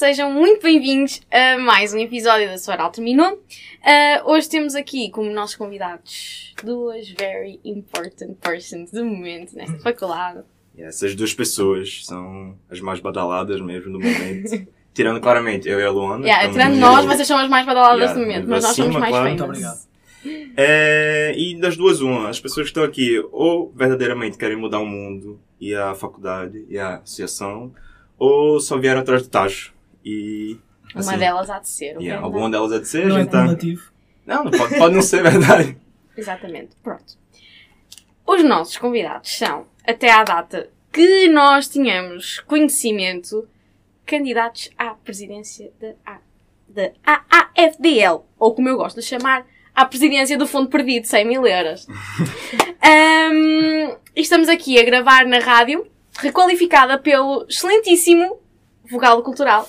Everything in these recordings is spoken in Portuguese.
sejam muito bem-vindos a mais um episódio da Sua Oral Terminou. Uh, hoje temos aqui como nossos convidados duas very important persons do momento nesta faculdade. Essas duas pessoas são as mais badaladas mesmo do momento. tirando claramente eu e a Luana. Yeah, tirando nós, vocês são as mais badaladas Yeah, do momento, mas nós somos mais claro. famous. Muito. É, e das duas, uma, as pessoas que estão aqui ou verdadeiramente querem mudar o mundo e a faculdade e a associação, ou só vieram atrás do tacho. E. Uma assim, delas há de ser. yeah, ok? alguma delas é de ser, Não é gente tá... cumulativo. Não, não pode, pode não ser verdade. Exatamente, pronto. Os nossos convidados são, até à data que nós tínhamos conhecimento, candidatos à presidência da, A- da AAFDL, ou como eu gosto de chamar, à presidência do Fundo Perdido, 100 mil euros. E estamos aqui a gravar na rádio, requalificada pelo excelentíssimo vogal cultural,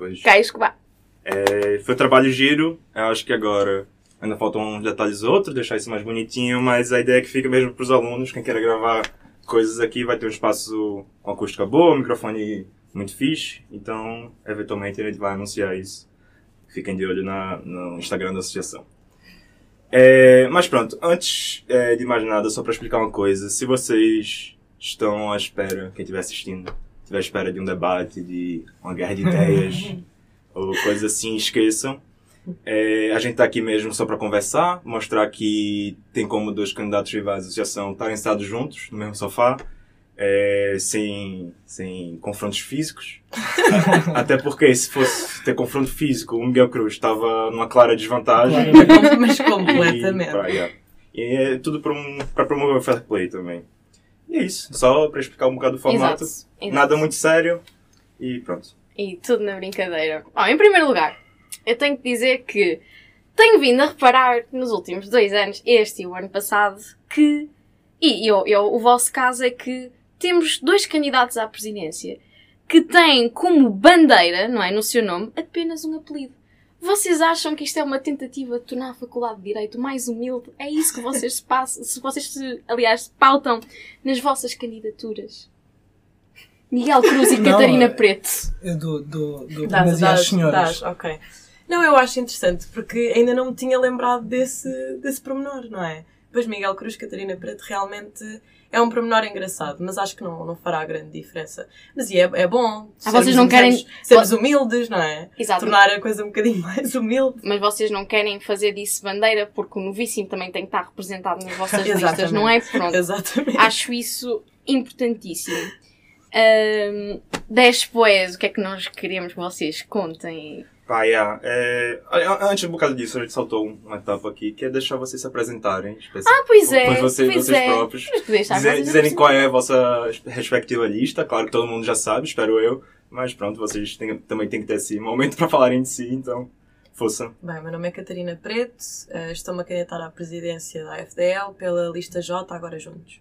Pois. Caio Escobar. É, foi um trabalho giro. Eu acho que agora ainda faltam uns detalhes outros, deixar isso mais bonitinho, mas a ideia é que fica mesmo para os alunos. Quem queira gravar coisas aqui vai ter um espaço com acústica boa, microfone muito fixe. Então, eventualmente, a gente vai anunciar isso. Fiquem de olho na, no Instagram da associação. É, mas pronto, antes é, de mais nada, só para explicar uma coisa. Se vocês estão à espera, quem estiver assistindo, estiver à espera de um debate, de uma guerra de ideias, ou coisas assim, esqueçam. É, a gente tá aqui mesmo só para conversar, mostrar que tem como dois candidatos rivais da associação estarem sentados juntos no mesmo sofá, é, sem, sem confrontos físicos. Até porque se fosse ter confronto físico, o Miguel Cruz estava numa clara desvantagem. Mas E, completamente. pá, yeah. E é tudo para um, pra promover o fair play também. E é isso, só para explicar um bocado do formato. Exato. exato. Nada muito sério e pronto. E tudo na brincadeira. Bom, em primeiro lugar, eu tenho que dizer que tenho vindo a reparar nos últimos dois anos, este e o ano passado, que. E eu, eu, o vosso caso é que temos dois candidatos à presidência que têm como bandeira, não é? No seu nome, apenas um apelido. Vocês acham que isto é uma tentativa de tornar a Faculdade de Direito mais humilde? É isso que vocês se passam, se vocês se, aliás, se pautam nas vossas candidaturas? Miguel Cruz e Não, Catarina é- Preto. Eu dou, dou, dou Dás, primazia às senhoras. dás, ok. Não, eu acho interessante, porque ainda não me tinha lembrado desse, desse pormenor, não é? Pois Miguel Cruz, Catarina Preto, realmente é um pormenor engraçado, mas acho que não, não fará grande diferença. Mas e é, é bom. Ah, vocês não querem- Sermos, sermos humildes, não é? Exato. Tornar a coisa um bocadinho mais humilde. Mas vocês não querem fazer disso bandeira porque o novíssimo também tem que estar representado nas vossas listas, não é? Pronto. Exatamente. Acho isso importantíssimo. Ahm, despois, o que é que nós queremos que vocês contem? Pá, yeah. é, antes um bocado disso, a gente saltou uma etapa aqui, que é deixar vocês se apresentarem. Ah, pois é. Pois vocês, pois vocês é. próprios. Dizer- dizerem qual é a vossa respectiva lista. Claro que todo mundo já sabe, espero eu. Mas pronto, vocês têm- também têm que ter esse momento para falarem de si, então, força. Bem, meu nome é Catarina Preto, eh, estou-me a candidatar à presidência da AFDL pela lista J, agora juntos.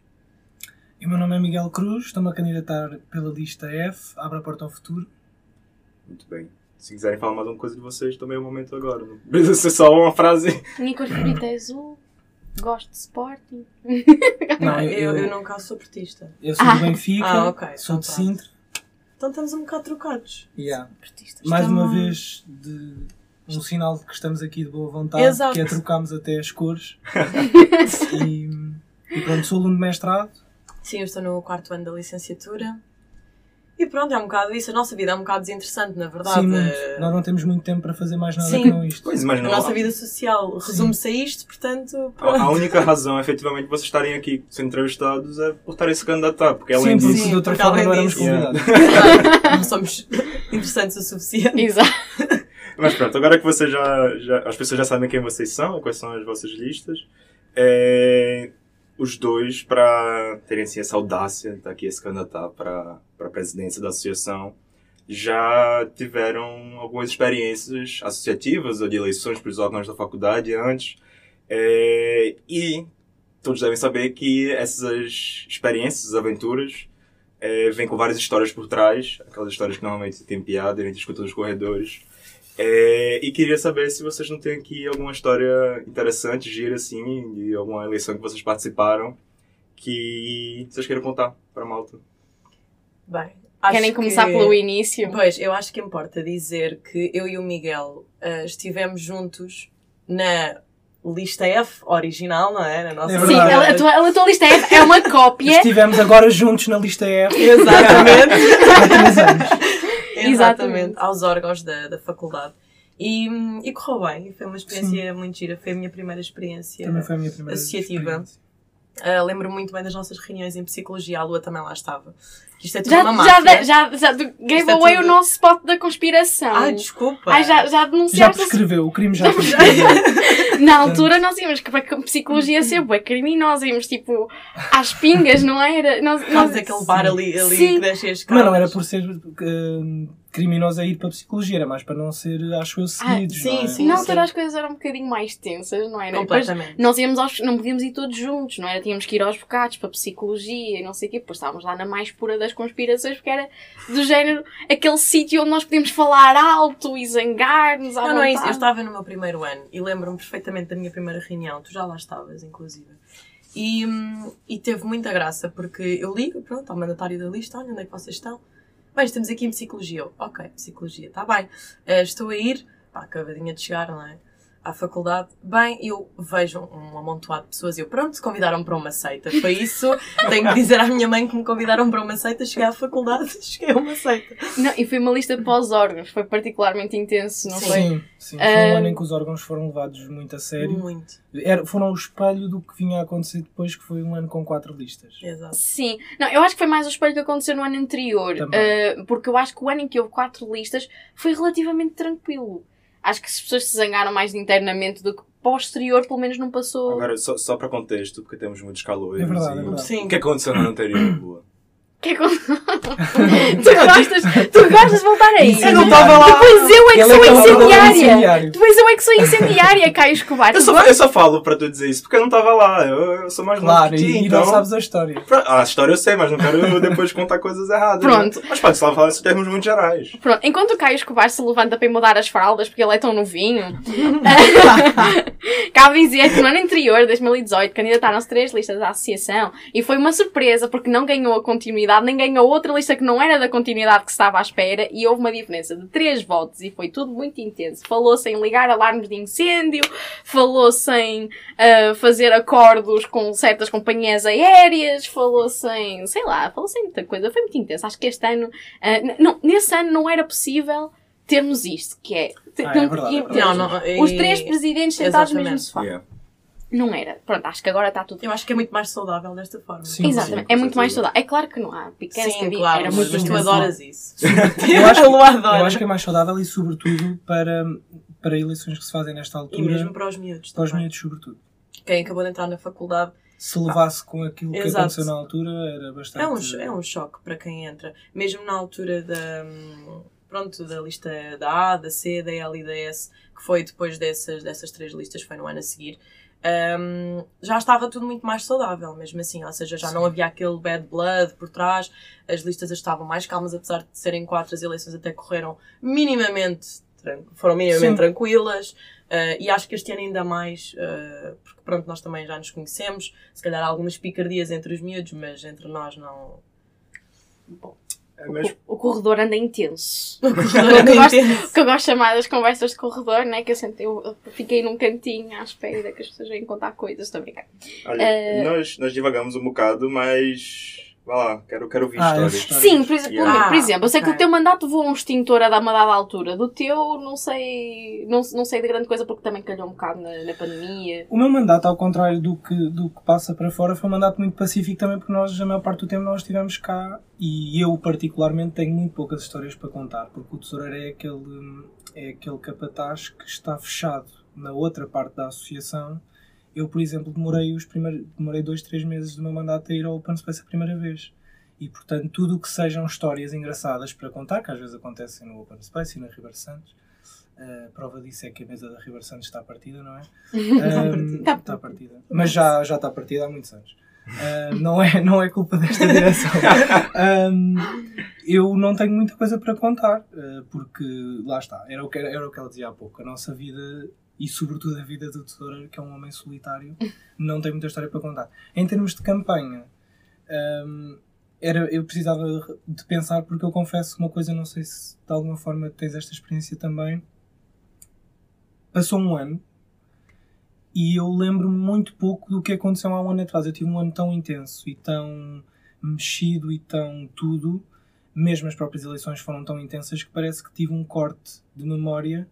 E o meu nome é Miguel Cruz, estou-me a candidatar pela lista F, abre a porta ao futuro. Muito bem. Se quiserem falar mais alguma coisa de vocês, também é o momento agora. Não precisa ser só uma frase. Minha cor favorita é azul. Gosto de Sporting. Não, eu, eu, eu, eu, não cá sou portista. sou Ah. do Benfica, Ah, ok, sou então de. Sintra. Então estamos um bocado trocados. Yeah. Portistas. Mais uma vez, de, um sinal de que estamos aqui de boa vontade, Exato. que é trocarmos até as cores. e, e pronto, sou aluno de mestrado. Sim, eu estou no quarto ano da licenciatura. E pronto, é um bocado isso. A nossa vida é um bocado desinteressante, na verdade. Sim, muito. Nós não temos muito tempo para fazer mais nada Sim. que não isto. Pois, A imagina. nossa vida social resume-se a isto, portanto. A, Pronto. a única razão, efetivamente, de vocês estarem aqui sendo entrevistados é por estarem se candidatar. Porque além Sim, disso. Sim, de outra forma não éramos convidados. Exato. não somos interessantes o suficiente. Exato. Mas pronto, agora que vocês já, já. As pessoas já sabem quem vocês são, quais são as vossas listas. é, os dois, para terem assim, essa audácia de estar aqui se candidatar para para a presidência da associação, já tiveram algumas experiências associativas ou de eleições para os órgãos da faculdade antes. É, e todos devem saber que essas experiências, aventuras, é, vêm com várias histórias por trás, aquelas histórias que normalmente tem piada, a gente escuta nos corredores. É, e queria saber se vocês não têm aqui alguma história interessante, gira assim, de alguma eleição que vocês participaram, que vocês queiram contar para a malta. Bem, Acho Querem começar que- pelo início? Pois, eu acho que importa dizer que eu e o Miguel ah, estivemos juntos na lista F original, não é? Na nossa É Sim, a tua, a tua lista é, é uma cópia. Estivemos agora juntos na lista F Exatamente. há três anos. Exatamente. Exatamente. Aos órgãos da, da faculdade. E, e correu bem. Foi uma experiência muito gira. Foi a minha primeira experiência. Também foi a minha primeira Associativa. experiência. Ah, lembro muito bem das nossas reuniões em psicologia. A Lua também lá estava. Isto é tudo Já, uma já, máfia. já, já, gave Isto é away tudo- o nosso spot da conspiração. Ai, desculpa. Ai, já, já Já denunciaste. prescreveu, o crime já prescreveu. Na altura nós íamos para a psicologia ser bué criminosa, íamos tipo às pingas, não era? Nós, nós... Faz aquele bar ali, ali Sim. que desce as Mas escadas. não era por ser hum, criminoso a ir para a psicologia, era mais para não ser, acho eu, seguidos. sim, não é? sim. Na altura as coisas eram um bocadinho mais tensas, não era? Depois Completamente. nós íamos aos, não podíamos ir todos juntos, não era? Tínhamos que ir aos bocados para a psicologia e não sei o quê. Depois estávamos lá na mais pura das conspirações, porque era do género aquele sítio onde nós podíamos falar alto e zangar-nos à Não, não é isso. Eu vontade. estava no meu primeiro ano e lembro-me perfeitamente da minha primeira reunião. Tu já lá estavas, inclusive. E, hum, e teve muita graça porque eu ligo, pronto, ao mandatário da lista, olha onde é que vocês estão. Bem, estamos aqui em psicologia. Ok, psicologia, está bem. Eh, estou a ir, pá, acabadinha de chegar, não é? À faculdade. Bem, eu vejo um, amontoado de pessoas e eu, pronto, convidaram-me para uma seita. Foi isso. Tenho que dizer à minha mãe que me convidaram para uma seita. Cheguei à faculdade, cheguei a uma seita. Não, e foi uma lista pós-órgãos, foi particularmente intenso, não foi? Sim, sim. Foi um ano em que os órgãos foram levados muito a sério. Muito. Era, foram o espelho do que vinha a acontecer depois, que foi um ano com quatro listas. Exato. Sim, não, eu acho que foi mais o espelho que aconteceu no ano anterior, eh, porque eu acho que o ano em que houve quatro listas foi relativamente tranquilo. Acho que as pessoas se zangaram mais internamente do que posterior, pelo menos não passou. Agora, só, só para contexto, porque temos muitos calores. É verdade, e- é verdade. Sim. O que aconteceu no ano anterior, Lua? Que é tu, gostas, tu gostas de voltar aí? Eu não estava lá. Depois eu é que sou é incendiária. Depois eu é que sou incendiária, Caio Escobar. Eu só, eu só falo para tu dizer isso porque eu não estava lá. Eu, eu sou mais novo Claro, que ti, e, então... não sabes a história. Ah, a história eu sei, mas não quero depois contar coisas erradas. Pronto. né? Mas pode só falar em termos muito gerais. Pronto, enquanto o Caio Escobar se levanta para ir mudar as fraldas porque ele é tão novinho, cabe dizer que no ano anterior, 2018, candidataram-se três listas à associação e foi uma surpresa porque não ganhou a continuidade, nem ganhou outra lista que não era da continuidade que estava à espera e houve uma diferença de três votos e foi tudo muito intenso. Falou-se em ligar alarmes de incêndio, falou-se em ah, fazer acordos com certas companhias aéreas, falou-se em, sei lá, falou-se em muita coisa. Foi muito intenso. Acho que este ano, n- não, nesse ano não era possível termos isto, que é... Ah, é verdade, é verdade. Não, não, Os e- três presidentes sentados no mesmo sofá. Yeah. Não era. Pronto, acho que agora está tudo. Eu acho que é muito mais saudável desta forma. Sim. Exatamente. com é muito mais saudável. É claro que não há picantes que Sim, havia. claro, era mas, muito tu intenso. adoras isso. Eu acho, eu acho que é mais saudável e, sobretudo, para, para eleições que se fazem nesta E altura, mesmo para os miúdos para os também. miúdos, sobretudo. Quem acabou de entrar na faculdade Se levasse com aquilo que Exato. aconteceu na altura, era bastante. é um, é um choque para quem entra. Mesmo na altura da, pronto, da lista da A, da C, da L e da S, que foi depois dessas, dessas três listas, foi no ano a seguir, hum, já estava tudo muito mais saudável, mesmo assim. Ou seja, já não havia aquele bad blood por trás, as listas estavam mais calmas, apesar de serem quatro, as eleições até correram minimamente, foram minimamente Sim. tranquilas. Uh, e acho que este ano ainda mais, uh, porque pronto, nós também já nos conhecemos, se calhar há algumas picardias entre os miúdos, mas entre nós não. É mesmo. O, o corredor anda intenso. O que eu gosto- entendo. O que eu gosto de chamar das conversas de corredor, né? Que eu, sentei, eu fiquei num cantinho à espera que as pessoas venham contar coisas. Estou a brincar. Olha, Eh, nós, nós divagamos um bocado, mas. Vá lá, quero, quero ouvir Ah, histórias. essa história. Sim, por, exemplo, Yeah. por exemplo, eu sei que o teu mandato voou um extintor a dar uma dada altura. Do teu, não sei, não, não sei de grande coisa porque também calhou um bocado na, na pandemia. O meu mandato, ao contrário do que, do que passa para fora, foi um mandato muito pacífico também, porque nós, a maior parte do tempo, nós estivemos cá e eu, particularmente, tenho muito poucas histórias para contar, porque o tesoureiro é aquele, é aquele capataz que está fechado na outra parte da associação. Eu, por exemplo, demorei, os primeiros, demorei dois, três meses do meu mandato a ir ao Open Space a primeira vez. E, portanto, tudo o que sejam histórias engraçadas para contar, que às vezes acontecem no Open Space e na River Santos, a prova disso é que a mesa da River Santos está partida, não é? Está Está partida. Mas já, já está partida há muitos anos. Ah, não, é, não é culpa desta direção. Eu não tenho muita coisa para contar, ah, porque lá está, era o, que, era o que ela dizia há pouco. A nossa vida, e sobretudo a vida do tesoureiro, que é um homem solitário, não tem muita história para contar. Em termos de campanha, ahm, era, eu precisava de pensar porque eu confesso uma coisa, não sei se de alguma forma tens esta experiência também. Passou um ano e eu lembro-me muito pouco do que aconteceu há um ano atrás. Eu tive um ano tão intenso e tão mexido e tão tudo, mesmo as próprias eleições foram tão intensas que parece que tive um corte de memória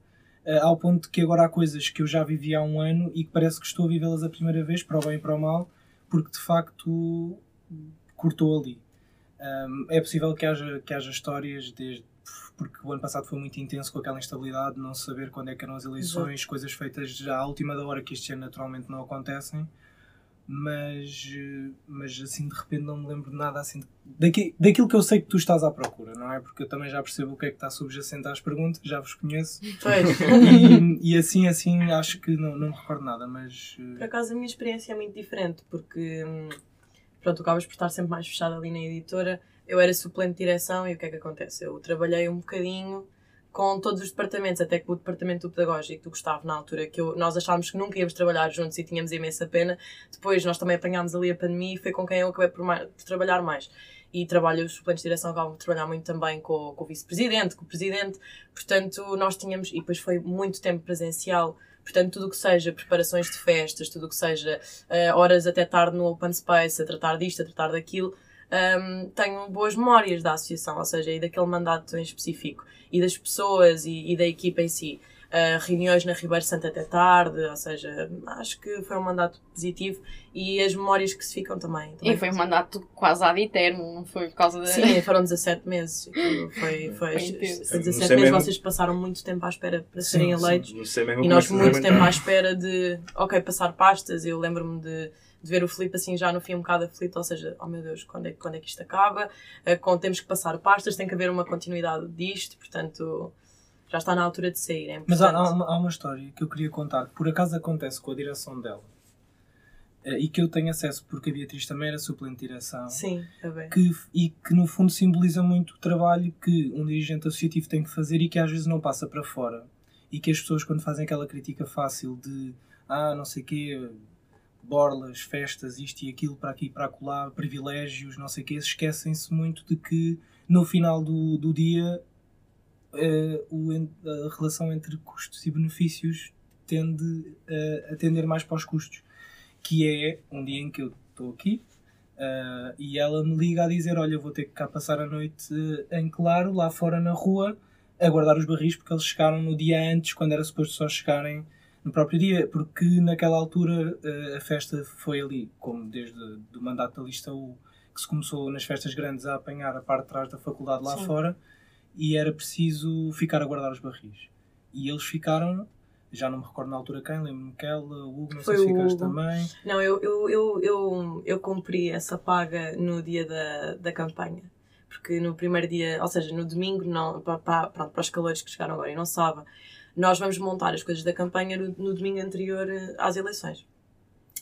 ao ponto que agora há coisas que eu já vivi há um ano e que parece que estou a vivê-las a primeira vez, para o bem e para o mal, porque de facto cortou ali. Um, é possível que haja, que haja histórias desde porque o ano passado foi muito intenso com aquela instabilidade, não saber quando é que eram as eleições, Exato. coisas feitas já à última da hora que este ano naturalmente não acontecem. Mas, mas assim de repente não me lembro de nada assim daqui, daquilo que eu sei que tu estás à procura, não é? Porque eu também já percebo o que é que está subjacente às perguntas, já vos conheço. Pois. E, e assim, assim acho que não, não me recordo nada, mas. Por acaso a minha experiência é muito diferente, porque hum, pronto, acabas por estar sempre mais fechado ali na editora eu era suplente de direção e o que é que acontece? Eu trabalhei um bocadinho com todos os departamentos, até que o departamento do pedagógico do Gustavo, na altura, que eu, nós achávamos que nunca íamos trabalhar juntos e tínhamos imensa pena. Depois nós também apanhámos ali a pandemia e foi com quem eu acabei por, mais, por trabalhar mais. E trabalho, os suplentes de direção acabam por trabalhar muito também com, com o vice-presidente, com o presidente. Portanto, nós tínhamos, e depois foi muito tempo presencial, Portanto, tudo o que seja preparações de festas, tudo o que seja uh, horas até tarde no open space, a tratar disto, a tratar daquilo, um, tenho boas memórias da associação, ou seja, e daquele mandato em específico, e das pessoas e, e da equipa em si. Uh, reuniões na Ribeiro Santa até tarde, ou seja, acho que foi um mandato positivo e as memórias que se ficam também. também e foi um mandato quase ad eterno, não foi por causa de. Sim, foram 17 meses. Foi, foi, foi, foi 17 meses, mesmo. vocês passaram muito tempo à espera para sim, serem eleitos. e nós muito tempo à espera de, ok, passar pastas. Eu lembro-me de de ver o Felipe assim já no fim um bocado aflito, ou seja, oh meu Deus, quando é, quando é que isto acaba? Uh, temos que passar pastas, tem que haver uma continuidade disto, portanto já está na altura de sair. É Mas há, há, uma, há uma história que eu queria contar, que por acaso acontece com a direção dela. Uh, e que eu tenho acesso porque a Beatriz também era suplente de direção. Sim, é bem. Que, e que no fundo simboliza muito o trabalho que um dirigente associativo tem que fazer e que às vezes não passa para fora. E que as pessoas, quando fazem aquela crítica fácil de ah, não sei o quê, borlas, festas, isto e aquilo, para aqui para acolá, privilégios, não sei o quê, esquecem-se muito de que no final do, do dia o, a relação entre custos e benefícios tende a atender mais para os custos. Que é um dia em que eu estou aqui uh, e ela me liga a dizer: Olha, vou ter que cá passar a noite em claro, lá fora na rua, a guardar os barris, porque eles chegaram no dia antes, quando era suposto só chegarem no próprio dia, porque naquela altura eh, a festa foi ali, como desde o mandato da lista U, que se começou nas festas grandes a apanhar a parte de trás da faculdade lá Sim. fora, e era preciso ficar a guardar os barris. E eles ficaram, já não me recordo na altura quem, lembro-me que ela, o Hugo, não foi sei se ficaste também. Não, eu, eu, eu, eu, eu cumpri essa paga no dia da, da campanha porque no primeiro dia, ou seja, no domingo, não, para, para, para os calores que chegaram agora e não sábado, nós vamos montar as coisas da campanha no, no domingo anterior eh, às eleições.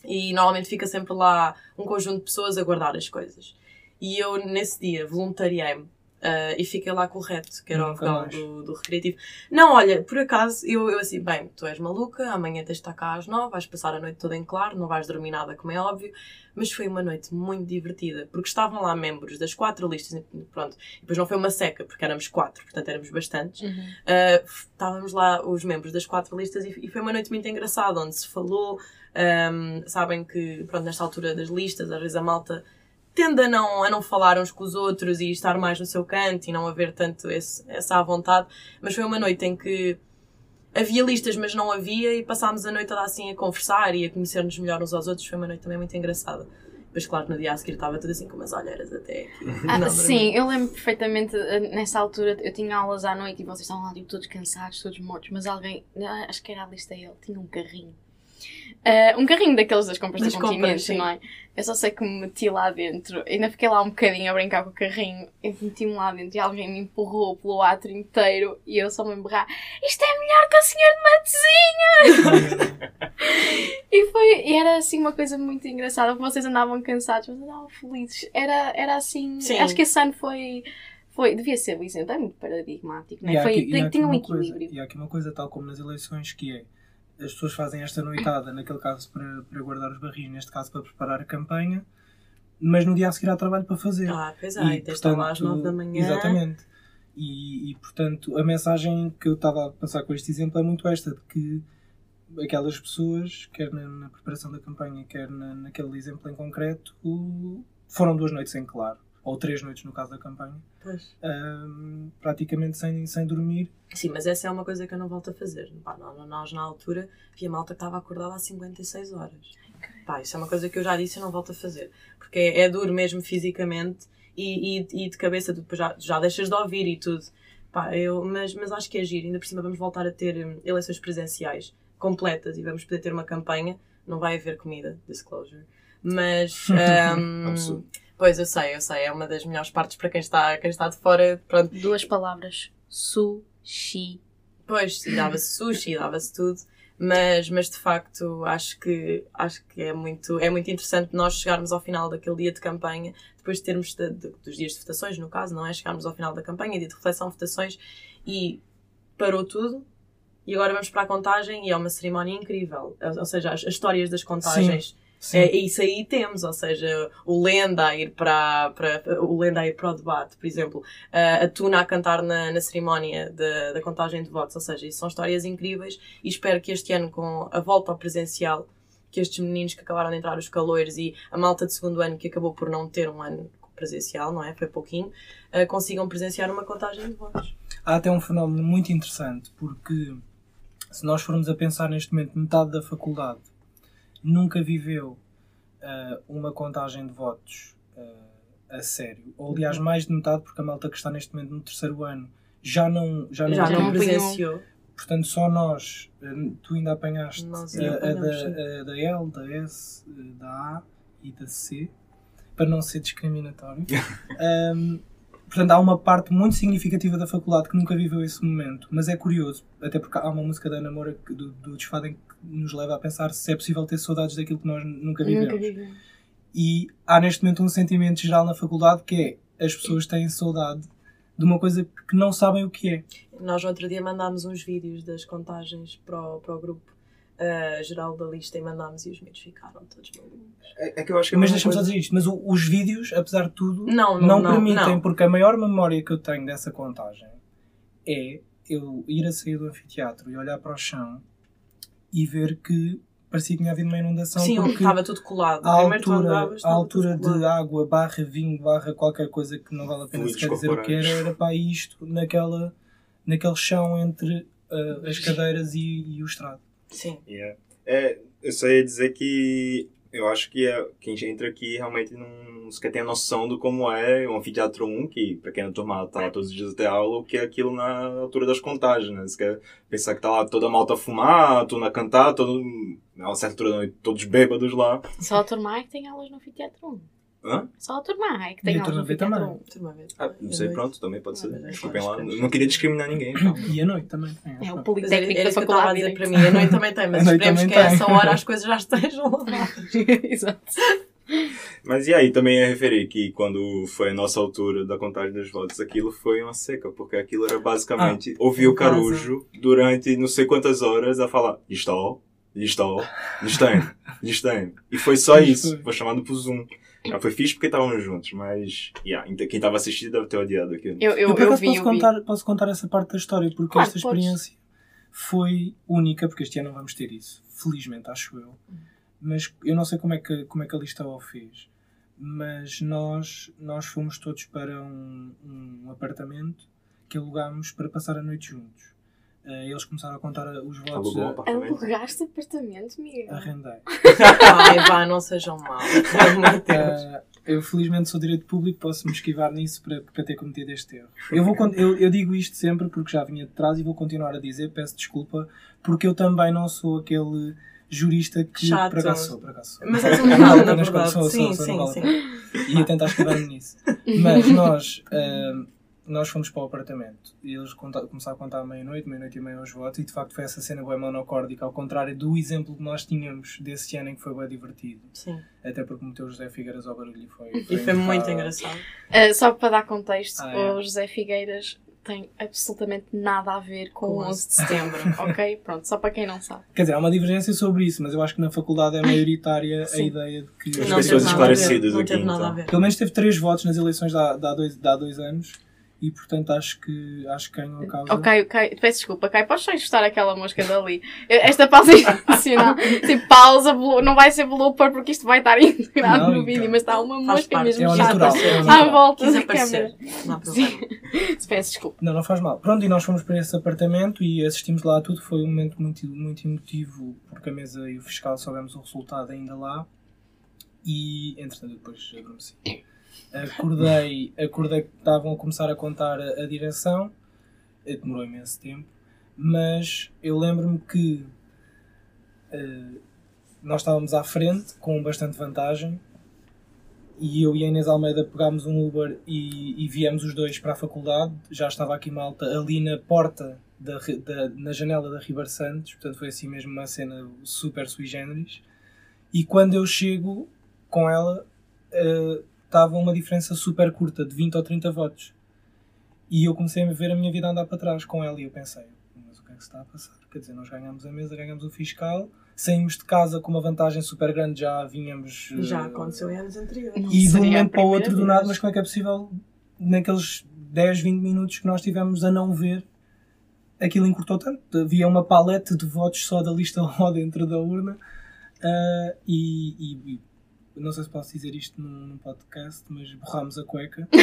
E normalmente fica sempre lá um conjunto de pessoas a guardar as coisas. E eu, nesse dia, voluntariei-me Uh, e fiquei lá com o reto, que era o vogal do, do recreativo. Não, olha, por acaso, eu, eu assim, bem, tu és maluca, amanhã tens de estar cá às nove, vais passar a noite toda em claro, não vais dormir nada, como é óbvio, mas foi uma noite muito divertida, porque estavam lá membros das quatro listas, pronto, depois não foi uma seca, porque éramos quatro, portanto éramos bastantes, uhum. uh, estávamos lá os membros das quatro listas e, e, foi uma noite muito engraçada, onde se falou, um, sabem que, pronto, nesta altura das listas, às vezes a malta tende a não, a não falar uns com os outros e estar mais no seu canto e não haver tanto esse, essa à vontade. Mas foi uma noite em que havia listas, mas não havia, e passámos a noite toda assim a conversar e a conhecer-nos melhor uns aos outros. Foi uma noite também muito engraçada. Depois, claro, no dia a seguir estava tudo assim com umas olheiras até aqui. Ah, não, sim, eu lembro perfeitamente, eh, nessa altura eu tinha aulas à noite e vocês estavam lá tipo, todos cansados, todos mortos, mas alguém, ah, acho que era a lista ele, tinha um carrinho Uh, um carrinho daqueles das compras das do continente, não é? Eu só sei que me meti lá dentro, ainda fiquei lá um bocadinho a brincar com o carrinho, eu meti-me lá dentro e alguém me empurrou pelo ato inteiro e eu só me embarrar: Isto é melhor que o senhor de Matezinha! e foi, e era assim uma coisa muito engraçada, vocês andavam cansados, mas andavam felizes. Era, era assim, Sim. acho que esse ano foi. Foi, devia ser o isento, é muito paradigmático, não é? Foi, tinha um equilíbrio. Coisa, e há aqui uma coisa, tal como nas eleições, que é as pessoas fazem esta noitada, naquele caso para, para guardar os barris, neste caso para preparar a campanha, mas no dia a seguir há trabalho para fazer. Ah, pois é, e, estar lá às 9 da manhã. Exatamente. E, e, portanto, a mensagem que eu estava a passar com este exemplo é muito esta, de que aquelas pessoas, quer na, na preparação da campanha, quer na, naquele exemplo em concreto, foram duas noites em claro, ou três noites no caso da campanha, Pois. ahm, praticamente sem, sem dormir. Sim, mas essa é uma coisa que eu não volto a fazer. Pá, nó- nós, na altura, via malta que estava acordada há 56 horas. Pá, isso é uma coisa que eu já disse e não volto a fazer. Porque é, é duro mesmo fisicamente e, e, e de cabeça, tu depois já, já deixas de ouvir e tudo. Pá, eu, mas, mas acho que é giro. Ainda por cima vamos voltar a ter hum, eleições presenciais completas e vamos poder ter uma campanha. Não vai haver comida, disclosure. Mas. Absurdo. Pois, eu sei, eu sei. É uma das melhores partes para quem está, quem está de fora. Pronto, Duas palavras. Sushi. Pois, e dava-se sushi, dava-se tudo, mas, mas de facto acho que, acho que é, muito, é muito interessante nós chegarmos ao final daquele dia de campanha, depois de termos de- de- dos dias de votações, no caso, não é? Chegarmos ao final da campanha, dia de reflexão, votações, e parou tudo, e agora vamos para a contagem, e é uma cerimónia incrível. Ou ou seja, as, as histórias das contagens. Sim. É, isso aí temos, ou seja, o Lenda a ir para, para o Lenda a ir para o debate, por exemplo, a Tuna a cantar na, na cerimónia da, da contagem de votos, ou seja, isso são histórias incríveis e espero que este ano, com a volta ao presencial, que estes meninos que acabaram de entrar, os calores e a malta de segundo ano que acabou por não ter um ano presencial, não é? Foi pouquinho, eh, consigam presenciar uma contagem de votos. Há até um fenómeno muito interessante, porque se nós formos a pensar neste momento, metade da faculdade nunca viveu ah, uma contagem de votos ah, a sério. Ou aliás, mais de metade, porque a malta que está neste momento no terceiro ano já não, já não, Já tem. não presenciou. Portanto, só nós, ah, tu ainda apanhaste Nós a, a da, a da L, da S, da A e da C, para não ser discriminatório. Ahm, portanto, há uma parte muito significativa da faculdade que nunca viveu esse momento, mas é curioso, até porque há uma música da Ana Moura que- do, do Desfadem que nos leva a pensar se é possível ter saudades daquilo que nós nunca vivemos. Nunca. E há neste momento um sentimento geral na faculdade que é as pessoas têm saudade de uma coisa que não sabem o que é. Nós outro dia mandámos uns vídeos das contagens para o, para o grupo eh, geral da lista e mandámos e os miúdos ficaram todos malucos. É, é que eu acho que é Mas uma deixa-me só coisa- dizer isto, mas o- os vídeos, apesar de tudo, Não, não, não, não, permitem, não. porque a maior memória que eu tenho dessa contagem é eu ir a sair do anfiteatro e olhar para o chão e ver que parecia que tinha havido uma inundação Sim, porque estava tudo colado. a altura, andavas, altura de água barra vinho barra qualquer coisa que não vale a pena sequer dizer o que era, era para isto naquela, naquele chão entre ah, as cadeiras e, e o estrado. Sim. Yeah. É, eu só ia dizer que eu acho que é, quem entra aqui realmente não sequer tem a noção do como é o Anfiteatro 1, que pra quem não turma tá lá todos os dias até aula, o que é aquilo na altura das contagens, né? Você quer pensar que tá lá toda a malta a fumar, a turma a cantar, todo, a uma certa altura da noite, todos bêbados lá. Só a turma A é que tem aulas no anfiteatro 1. Hã? Só a turma A é que tem E a turma B também. 1. Turma B. Ah, não sei, pronto, também pode ser. É Desculpem lá, não queria discriminar ninguém. Então. E a noite também. tem, É o eu. Politécnico era da eu a faculdade. dizer de para mim. A noite também tem, mas A esperemos que a tem. essa hora as coisas já estejam lá. Exato. Mas e aí, também é referir que quando foi a nossa altura da contagem dos votos, aquilo foi uma seca, porque aquilo era basicamente ouvir o. Carujo durante não sei quantas horas a falar listó, listó, listém, listém. E foi só isso, foi. chamado por Zoom. Já foi fixe porque estávamos juntos, mas yeah, quem estava assistindo deve ter odiado aquilo. Eu, Eu, eu, eu vi, posso, eu vi. contar, posso contar essa parte da história, porque Claro, esta podes. experiência foi única, porque este ano não vamos ter isso. Felizmente, acho eu. Mas eu não sei como é que, como é que a lista o fez. Mas nós, nós fomos todos para um, um apartamento que alugámos para passar a noite juntos. Eh, eles começaram a contar os votos. Alugaste apartamento, Miguel? arrendei. Ai, vá, não sejam Deus. Ah, eu felizmente sou direito público, posso me esquivar nisso para, para ter cometido este erro. Eu, vou, eu, eu digo isto sempre porque já vinha de trás e vou continuar a dizer, peço desculpa, porque eu também não sou aquele jurista que Chato. por acaso sou, por acaso sou. Mas és um Não na verdade. sou, sou, Sim, sou, não sim, sim. E ia tentar esquivar-me nisso. Mas nós, ah, nós fomos para o apartamento e eles começaram a contar à meia-noite, meia-noite e meia aos votos, e de facto foi essa cena bem monocórdica, ao contrário do exemplo que nós tínhamos desse ano em que foi bem divertido. Sim. Até porque meteu o José Figueiras ao barulho e foi. E foi muito engraçado. Ah, só para dar contexto, Ah, é. o José Figueiras tem absolutamente nada a ver com Com o 11 de setembro, ok? Pronto, só para quem não sabe. Quer dizer, há uma divergência sobre isso, mas eu acho que na faculdade é maioritária a ideia de que. As Não pessoas teve nada a ver, esclarecidas Não aqui, teve nada então. a ver. Pelo menos teve três votos nas eleições de há, de há dois, de há dois anos e, portanto, acho que, acho que ganham a causa. Ok, ok, peço desculpa, Kai, podes só ajustar aquela mosca dali. Esta pausa é intencional. tipo, pausa, não vai ser blooper porque isto vai estar integrado Não, no então. vídeo, mas está uma Faz mosca parte. mesmo É chata natural. é à volta da câmera. Não há problema. Peço desculpa. Não, não faz mal. Pronto, e nós fomos para esse apartamento e assistimos lá a tudo. Foi um momento muito, muito emotivo porque a mesa e o fiscal soubemos o resultado ainda lá. E, entretanto, eu depois adormeci. Acordei, acordei que estavam a começar a contar a, direção. Eh, Demorou imenso tempo. Mas eu lembro-me que eh, nós estávamos à frente com bastante vantagem e eu e a Inês Almeida pegámos um Uber e, e viemos os dois para a faculdade. Já estava aqui malta ali na porta, da, da- na janela da Ribeiro Santos, portanto foi assim mesmo uma cena super sui generis. E quando eu chego com ela, eh, estava uma diferença super curta, de 20 ou 30 votos. E eu comecei a ver a minha vida andar para trás com ela e eu pensei, mas o que é que se está a passar? Quer dizer, nós ganhamos a mesa, ganhamos o fiscal, saímos de casa com uma vantagem super grande, já vínhamos... eh, Já aconteceu em anos anteriores. E de um momento para o outro, do nada, mas como é que é possível, naqueles 10, 20 minutos que nós tivemos a não ver, aquilo encurtou tanto? Havia uma palete de votos só da lista lá dentro da urna. e, e- e não sei se posso dizer isto num, num podcast, mas borrámos a cueca.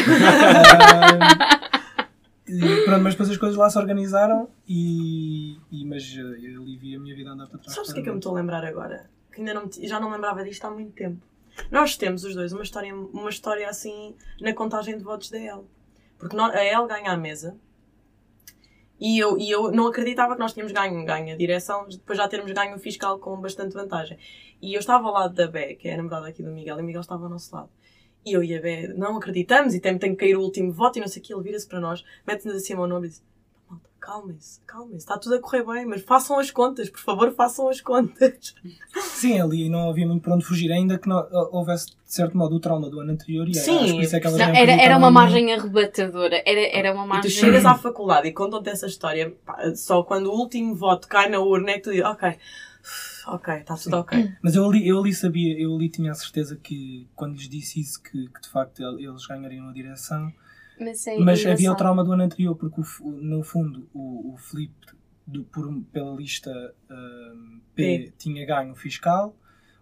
Ah, e pronto, mas depois as coisas lá se organizaram e, e mas eh, eu ali vi a minha vida andar para trás. Sabes o que é que eu me estou a lembrar agora? Que ainda não me já não lembrava disto há muito tempo. Nós temos os dois uma história, uma história assim na contagem de votos da El. Porque nó- a El ganha a mesa e eu, e eu não acreditava que nós tínhamos ganho, ganho a direção, depois já termos ganho o fiscal com bastante vantagem. E eu estava ao lado da Bé, que é a namorada aqui do Miguel, e o Miguel estava ao nosso lado. E eu e a Bé não acreditamos e tem, tem que cair o último voto e não sei o que. Ele vira-se para nós, mete-nos assim a mão no ombro e diz: calmem-se, calmem-se, está tudo a correr bem, mas façam as contas, por favor, façam as contas. Sim, ali não havia muito para onde fugir, ainda que não, houvesse, de certo modo, o trauma do ano anterior. E Sim, acho que por isso é Não, era, era uma margem arrebatadora. Era, era uma E tu margem. chegas à faculdade e contam-te essa história, pá, só quando o último voto cai na urna é que tu dizes, ok, ok, está tudo ok. Mas eu ali, eu ali sabia, eu ali tinha a certeza que, quando lhes disse isso, que, que de facto el- eles ganhariam a direção. Mas, é Mas havia o trauma do ano anterior, porque o no fundo o, o Filipe, do, por, pela lista ahm, P, P. tinha ganho o fiscal,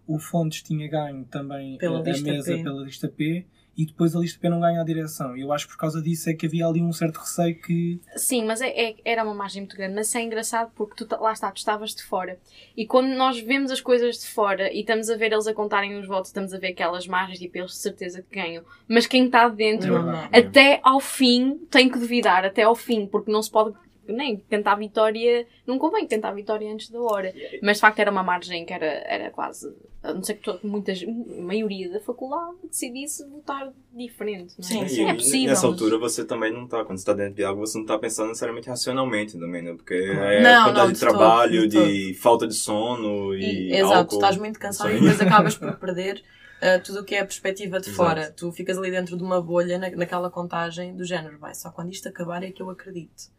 o Fontes tinha ganho também Pela a, a mesa P. pela lista P, e depois a lista P não ganha a direção. E eu acho que por causa disso é que havia ali um certo receio que. Sim, mas é, é- era uma margem muito grande. Mas é engraçado porque tu, lá está, tu estavas de fora. E quando nós vemos as coisas de fora e estamos a ver eles a contarem os votos, estamos a ver aquelas margens e eles de certeza que ganham. Mas quem está dentro, não. até ao fim, tem que duvidar, até ao fim, porque não se pode nem tentar a vitória, não convém tentar a vitória antes da hora. Mas de facto era uma margem que era, era quase, a não ser que to- muitas, a maioria da faculdade decidisse votar diferente. Não é? Sim, E sim. é possível. nessa mas- altura você também não tá, quando você tá dentro de algo, você não tá pensando necessariamente racionalmente também, né? Porque é Não, quantidade não, de de todo, trabalho, de de, falta de sono e, E, exato, álcool. estás muito cansado e depois acabas por perder uh, tudo o que é a perspectiva de Exato. fora. Tu ficas ali dentro de uma bolha na, naquela contagem do género, vai, só quando isto acabar é que eu acredito.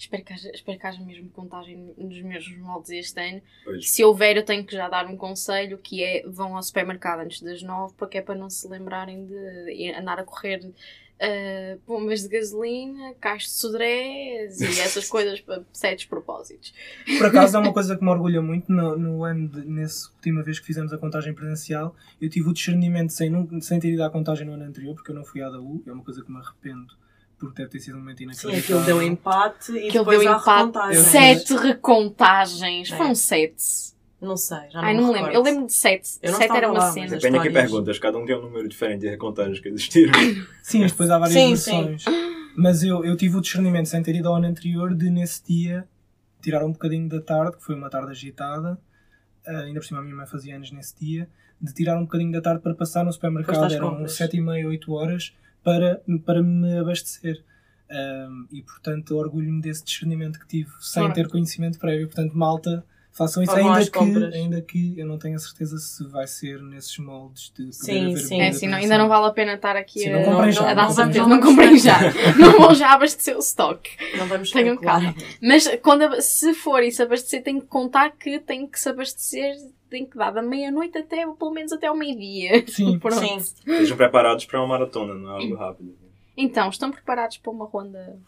Espero que, haja, espero que haja mesmo contagem nos mesmos moldes este ano. Pois. Se houver, eu tenho que já dar um conselho que é vão ao supermercado antes das nove, porque é para não se lembrarem de andar a correr uh, bombas de gasolina, caixas de sodrés e essas coisas para certos propósitos. Por acaso é uma coisa que me orgulha muito no, no ano, de, nessa última vez que fizemos a contagem presencial, eu tive o discernimento sem, sem ter ido à contagem no ano anterior, porque eu não fui à da U, é uma coisa que me arrependo, porque deve ter sido um momento Sim, inacreditável. aquilo deu empate e Aquilo depois deu empate. recontagem. Sete recontagens. É. Foram sete. Não sei, já não Ai, me não me lembro. Eu lembro de sete. Eu Sete era uma lá, cena. Depende histórias. perguntas, cada um tem um número diferente de recontagens que existiram. Sim, mas depois há várias Sim, sim. versões. Mas eu, eu tive o discernimento, sem ter ido ao ano anterior, de nesse dia tirar um bocadinho da tarde, que foi uma tarde agitada, ah, ainda por cima a minha mãe fazia anos nesse dia, de tirar um bocadinho da tarde para passar no supermercado, eram compras. 7 e meia, 8 horas, para, para me abastecer. Ahm, e portanto orgulho-me desse discernimento que tive sem Ora. ter conhecimento prévio. Portanto, malta, façam isso, ainda que, compras. ainda que eu não tenho a certeza se vai ser nesses moldes de poder Sim, haver sim. É assim, não, ainda não vale a pena estar aqui Sim, a, não comprem já, a não dar certeza. já. Não comprem já. Não vão já abastecer o stock. Não vamos Tenham calma. Mas quando, se for e se abastecer, tem que contar que tem que se abastecer, tem que dar da meia-noite até, pelo menos até ao meio-dia. Sim. Pronto. Sim. Estejam preparados para uma maratona, não é algo rápido. Então, estão preparados para uma ronda?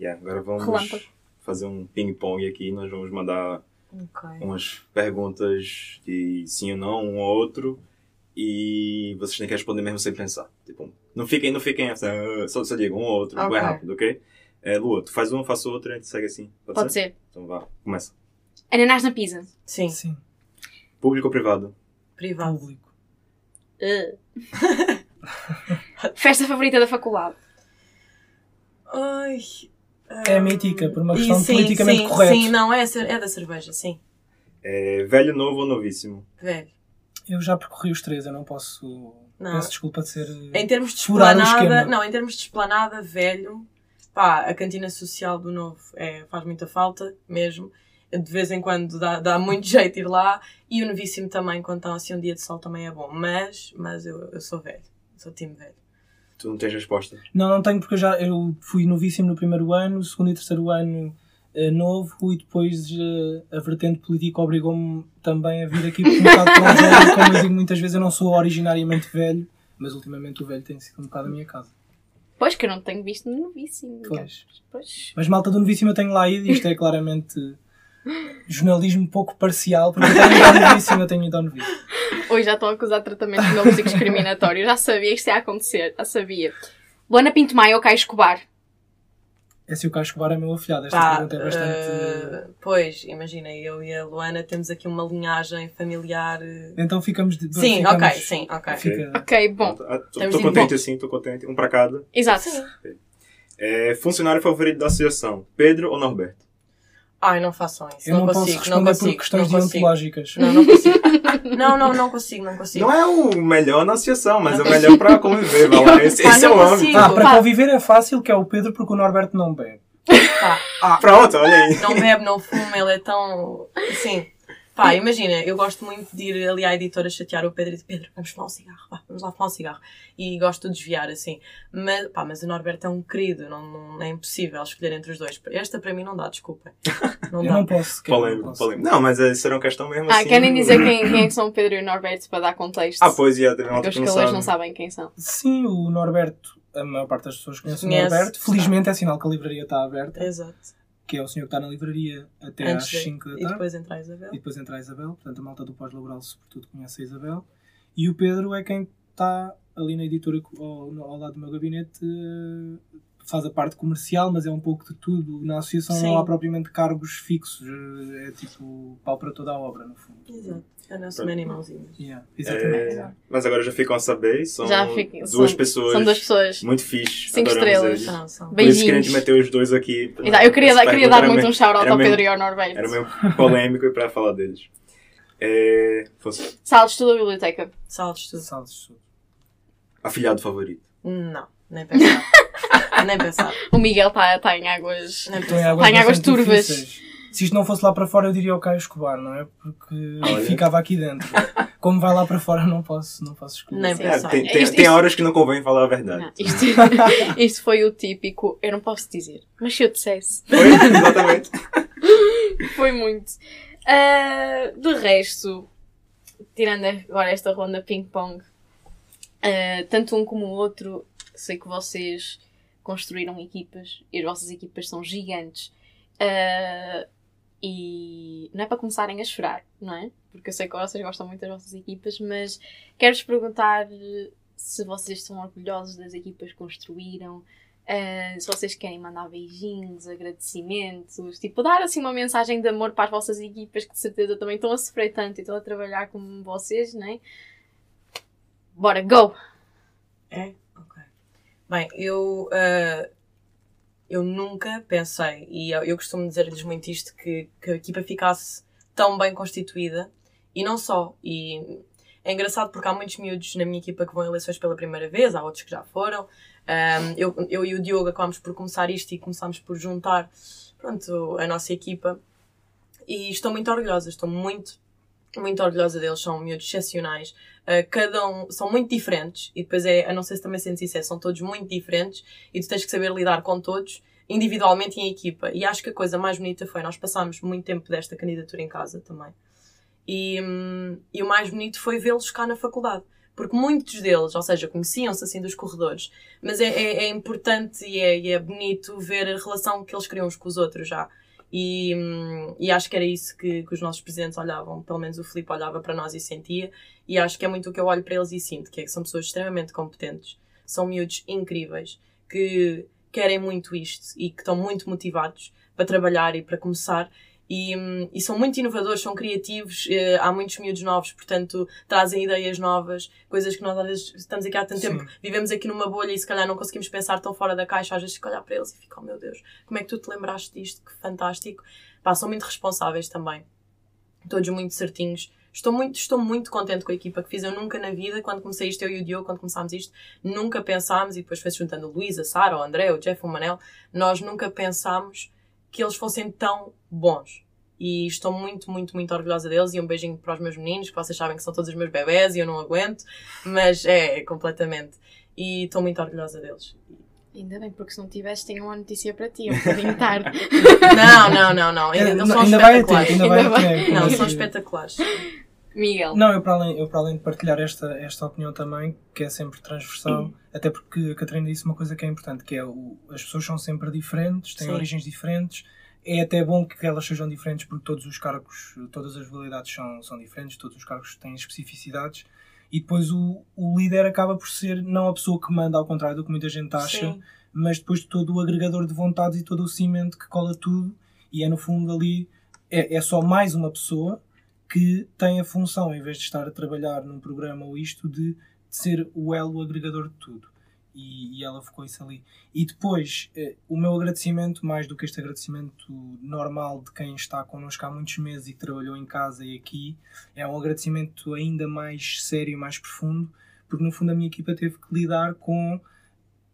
Yeah, agora vamos Relâmpago. fazer um ping-pong aqui. Nós vamos mandar Ok. umas perguntas de sim ou não, um ou outro. E vocês têm que responder mesmo sem pensar. Tipo, não fiquem, não fiquem assim, ah, só, só digam um ou outro, Ok. bem rápido, ok? É, Lua, tu faz um, eu faço outro, a gente segue assim. Pode, Pode ser. Então vá, começa. Ananás na pizza. Sim. Sim, Público ou privado? Privado. público. Festa favorita da faculdade. Ai. É mítica, por uma e questão sim, politicamente sim, correta. Sim, não, é, é da cerveja, sim. É, velho, novo ou novíssimo? Velho. Eu já percorri os três, eu não posso. Não. Peço desculpa de ser. Em termos de esplanada, não, em termos de esplanada, velho, pá, a cantina social do novo é, faz muita falta, mesmo. De vez em quando dá, dá muito jeito ir lá. E o novíssimo também, quando está assim um dia de sol, também é bom. Mas, mas eu, eu sou velho. Sou time velho. Tu não tens resposta? Não, não tenho porque eu já eu fui novíssimo no primeiro ano, segundo e terceiro ano eh, novo e depois eh, a vertente política obrigou-me também a vir aqui porque um bocado velho, como eu digo muitas vezes, eu não sou originariamente velho, mas ultimamente o velho tem sido um bocado a minha casa. Pois que eu não tenho visto no novíssimo. Pois. Pois. Mas malta do novíssimo eu tenho lá ido e isto é claramente jornalismo pouco parcial, porque eu tenho ido ao novíssimo, eu tenho ido ao novíssimo. Hoje já estão a acusar tratamento de novo discriminatório. Já sabia que isto ia acontecer. Já sabia. Luana Pinto Maia ou Caio Escobar? É se o Caio Escobar é meu afilhado, esta Pá, pergunta é bastante... eh, pois, imagina, eu e a Luana temos aqui uma linhagem familiar. eh, Então ficamos... De... Sim, ficamos- ok, sim, ok. Fica... Ok, bom. Estou Temos de contente assim, estou contente. Um para cada. Exato. Sim. É, funcionário favorito da associação? Pedro ou Norberto? Ai, não façam isso. Eu não, consigo, posso não responder consigo. por questões não consigo. deontológicas. Não, não consigo. Não, não, não consigo, não consigo. Não é o melhor na associação, mas é o melhor para conviver. Lá. Esse, Ah, esse é não o âmbito. Ah, para Pá. conviver é fácil, que é o Pedro, porque o Norberto não bebe. Pá, Pronto, olha aí. não bebe, não fuma, ele é tão. Assim. Pá, imagina, eu gosto muito de ir ali à editora chatear o Pedro e dizer: Pedro, vamos fumar um cigarro, vá, vamos lá fumar um cigarro. E gosto de desviar, assim. Mas, pá, mas o Norberto é um querido, não, não- é impossível escolher entre os dois. Esta para mim não dá, desculpem. Não Eu dá. não posso sequer. não posso. polêmico. Não, mas isso era uma questão mesmo Ah, assim. querem dizer quem, quem é que são o Pedro e o Norberto para dar contexto? Ah, pois, ia, teve uma Porque os calores não sabem quem são. Sim, o Norberto, a maior parte das pessoas conhece o Conhece, Norberto. Felizmente é sinal que a livraria está aberta, Exato. Que é o senhor que está na livraria até Antes às de- 5 da E tarde. depois entra a Isabel. E depois entra a Isabel, portanto a malta do pós-laboral sobretudo conhece a Isabel. E o Pedro é quem está ali na editora ao, ao lado do meu gabinete, eh, faz a parte comercial, mas é um pouco de tudo. Na associação Sim. não há propriamente cargos fixos, eh, é tipo pau para toda a obra, no fundo. Exato. É o nosso mini. Yeah, exatamente. É, mas agora já ficam a saber, são Já fica- duas são- pessoas São duas pessoas. muito fixe. Cinco estrelas. eles. São. Por isso que a gente meteu os dois aqui. Exato, Eu queria, dar- queria dar muito um shout-out ao Pedro e ao Norberto. Era meio polêmico e para falar deles. É, fosse Sala de estudo da biblioteca. Sala de estudo. Salve de estudo. afilhado favorito. Não, nem pensar. nem pensar. O Miguel está tá em águas. Nem Estou em pensar. águas, Está em águas turvas. difíceis. Se isto não fosse lá para fora, eu diria o Caio Escobar, não é? Porque Olha. ficava aqui dentro. Como vai lá para fora, não posso, não posso escolher. Nem. É, tem, tem, Isto- tem isto- horas que não convém falar a verdade. Não, isto, isto foi o típico. Eu não posso dizer, mas se eu dissesse. Foi? Exatamente. Foi muito. Ah, de resto, tirando agora esta ronda ping-pong, ah, tanto um como o outro, sei que vocês construíram equipas e as vossas equipas são gigantes. Ah, e não é para começarem a chorar, não é? Porque eu sei que vocês gostam muito das vossas equipas, mas quero-vos perguntar se vocês estão orgulhosos das equipas que construíram, Uh, se vocês querem mandar beijinhos, agradecimentos, tipo, dar assim uma mensagem de amor para as vossas equipas que de certeza também estão a sofrer tanto e estão a trabalhar como vocês, né? Bora, go! É? Bem, eu, ah, eu nunca pensei, e eu, eu costumo dizer-lhes muito isto, que, que a equipa ficasse tão bem constituída, e não só. E é engraçado porque há muitos miúdos na minha equipa que vão a eleições pela primeira vez, há outros que já foram. Ahm, eu, eu e o Diogo acabámos por começar isto e começámos por juntar pronto, a nossa equipa. e estou muito orgulhosa, estou muito, muito orgulhosa deles, são miúdos excepcionais. Uh, cada um, são muito diferentes, e depois é, a não sei se também sentes isso, são todos muito diferentes, e tu tens que saber lidar com todos, individualmente e em equipa. E acho que a coisa mais bonita foi, nós passámos muito tempo desta candidatura em casa também. E, hum, e o mais bonito foi vê-los cá na faculdade porque muitos deles, ou seja, conheciam-se assim dos corredores, mas é, é, é importante e é, é, bonito ver a relação que eles criam uns com os outros já. E, hum, e acho que era isso que, que, os nossos presidentes olhavam, pelo menos o Filipe olhava para nós e sentia, e acho que é muito o que eu olho para eles e sinto, que, é que são pessoas extremamente competentes, são miúdos incríveis, que querem muito isto e que estão muito motivados para trabalhar e para começar e, e, são muito inovadores, são criativos, eh, há muitos miúdos novos, portanto trazem ideias novas, coisas que nós às vezes estamos aqui há tanto Sim. tempo, vivemos aqui numa bolha e se calhar não conseguimos pensar tão fora da caixa, às vezes fico olhar para eles e fico, oh meu Deus, como é que tu te lembraste disto? Que fantástico. Pá, são muito responsáveis também, todos muito certinhos. Estou muito, estou muito contente com a equipa que fiz. Eu nunca na vida, quando comecei isto, eu e o Diogo, quando começámos isto, nunca pensámos, e depois foi-se juntando o Luís, a Sara, o André, o Jeff, o Manel, nós nunca pensámos que eles fossem tão bons e estou muito, muito, muito orgulhosa deles e um beijinho para os meus meninos, que vocês sabem que são todos os meus bebés e eu não aguento, mas é, completamente. E estou muito orgulhosa deles. Ainda bem, porque se não tivesse, tenho uma notícia para ti, é um bocadinho tarde. não, não, não, não. Ainda, não, são ainda espetaculares. Vai ter, ainda vai ter. Não, são espetaculares. Miguel. Não, eu para, além, eu para além de partilhar esta, esta opinião também, que é sempre transversal, até porque a Catarina disse uma coisa que é importante, que é o, as pessoas são sempre diferentes, têm Sim. origens diferentes, é até bom que elas sejam diferentes porque todos os cargos, todas as validades são, são diferentes, todos os cargos têm especificidades e depois o, o líder acaba por ser não a pessoa que manda, ao contrário do que muita gente acha, Sim. mas depois todo o agregador de vontades e todo o cimento que cola tudo e é no fundo ali, é, é só mais uma pessoa que tem a função, em vez de estar a trabalhar num programa ou isto, de, de ser o elo agregador de tudo e, e, ela ficou isso ali. E depois, eh, o meu agradecimento, mais do que este agradecimento normal de quem está connosco há muitos meses e que trabalhou em casa e aqui, é um agradecimento ainda mais sério e mais profundo, porque no fundo a minha equipa teve que lidar com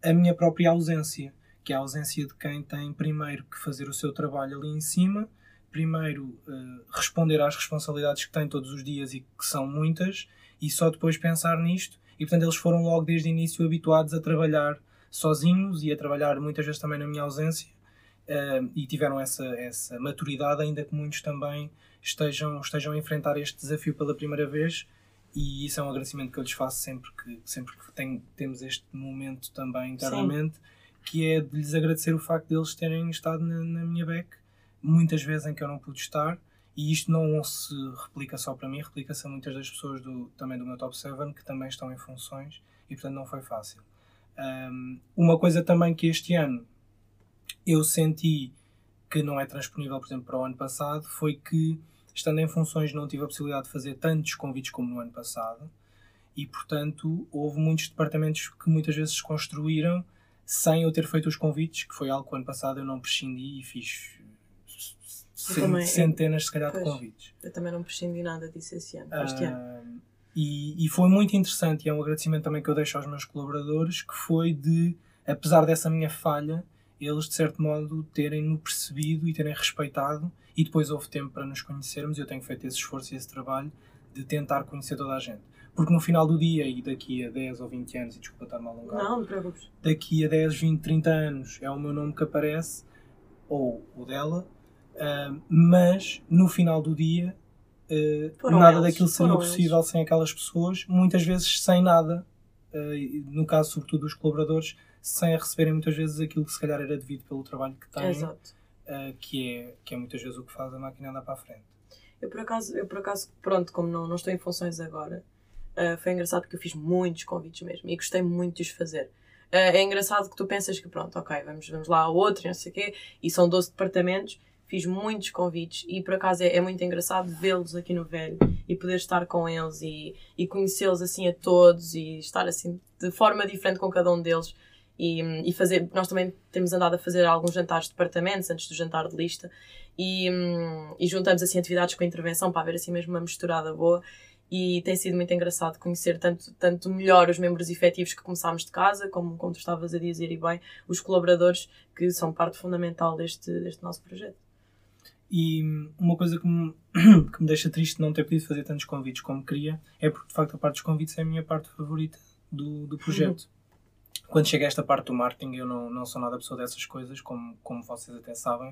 a minha própria ausência, que é a ausência de quem tem primeiro que fazer o seu trabalho ali em cima, primeiro uh, responder às responsabilidades que tem todos os dias e que são muitas, e só depois pensar nisto e portanto eles foram logo desde o início habituados a trabalhar sozinhos e a trabalhar muitas vezes também na minha ausência uh, e tiveram essa, essa maturidade, ainda que muitos também estejam, estejam a enfrentar este desafio pela primeira vez e isso é um agradecimento que eu lhes faço sempre que, sempre que tem, temos este momento também internamente, Sim. que é de lhes agradecer o facto de eles terem estado na, na minha beck muitas vezes em que eu não pude estar e isto não se replica só para mim, replica-se a muitas das pessoas do, também do meu top 7 que também estão em funções e portanto não foi fácil. Um, uma coisa também que este ano eu senti que não é transponível, por exemplo, para o ano passado, foi que estando em funções não tive a possibilidade de fazer tantos convites como no ano passado e portanto houve muitos departamentos que muitas vezes se construíram sem eu ter feito os convites, que foi algo que o ano passado eu não prescindi e fiz também, centenas, se calhar, pois, de convites. Eu também não prescindi nada disso esse ano, este uh, ano. E, e foi muito interessante, e é um agradecimento também que eu deixo aos meus colaboradores, que foi de, apesar dessa minha falha, eles, de certo modo, terem-no percebido e terem respeitado, e depois houve tempo para nos conhecermos, e eu tenho feito esse esforço e esse trabalho de tentar conhecer toda a gente. Porque no final do dia, e daqui a 10 ou 20 anos, e desculpa estar-me a alongar, não, não preocupes. daqui a 10, 20, 30 anos é o meu nome que aparece, ou o dela, Uh, mas no final do dia uh, nada eles, daquilo seria possível eles. sem aquelas pessoas, muitas vezes sem nada, uh, no caso sobretudo dos colaboradores, sem receberem muitas vezes aquilo que se calhar era devido pelo trabalho que têm, que, é, que é muitas vezes o que faz a máquina andar para a frente. Eu por acaso, eu por acaso pronto, como não, não estou em funções agora, foi engraçado porque eu fiz muitos convites mesmo e gostei muito de os fazer. é engraçado que tu pensas que pronto, ok, vamos, vamos lá a outro, não sei o quê, e são 12 departamentos, fiz muitos convites e por acaso é, é muito engraçado vê-los aqui no Velho e poder estar com eles e, e conhecê-los assim a todos e estar assim de forma diferente com cada um deles e, e fazer, nós também temos andado a fazer alguns jantares de departamentos antes do jantar de lista e, e juntamos assim atividades com intervenção para haver assim mesmo uma misturada boa e tem sido muito engraçado conhecer tanto, tanto melhor os membros efetivos que começámos de casa, como, como tu estavas a dizer e bem, os colaboradores que são parte fundamental deste, deste nosso projeto. E uma coisa que me, que me deixa triste de não ter podido fazer tantos convites como queria é porque, de facto, a parte dos convites é a minha parte favorita do, do projeto. Quando chega a esta parte do marketing, eu não, não sou nada pessoa dessas coisas, como, como vocês até sabem.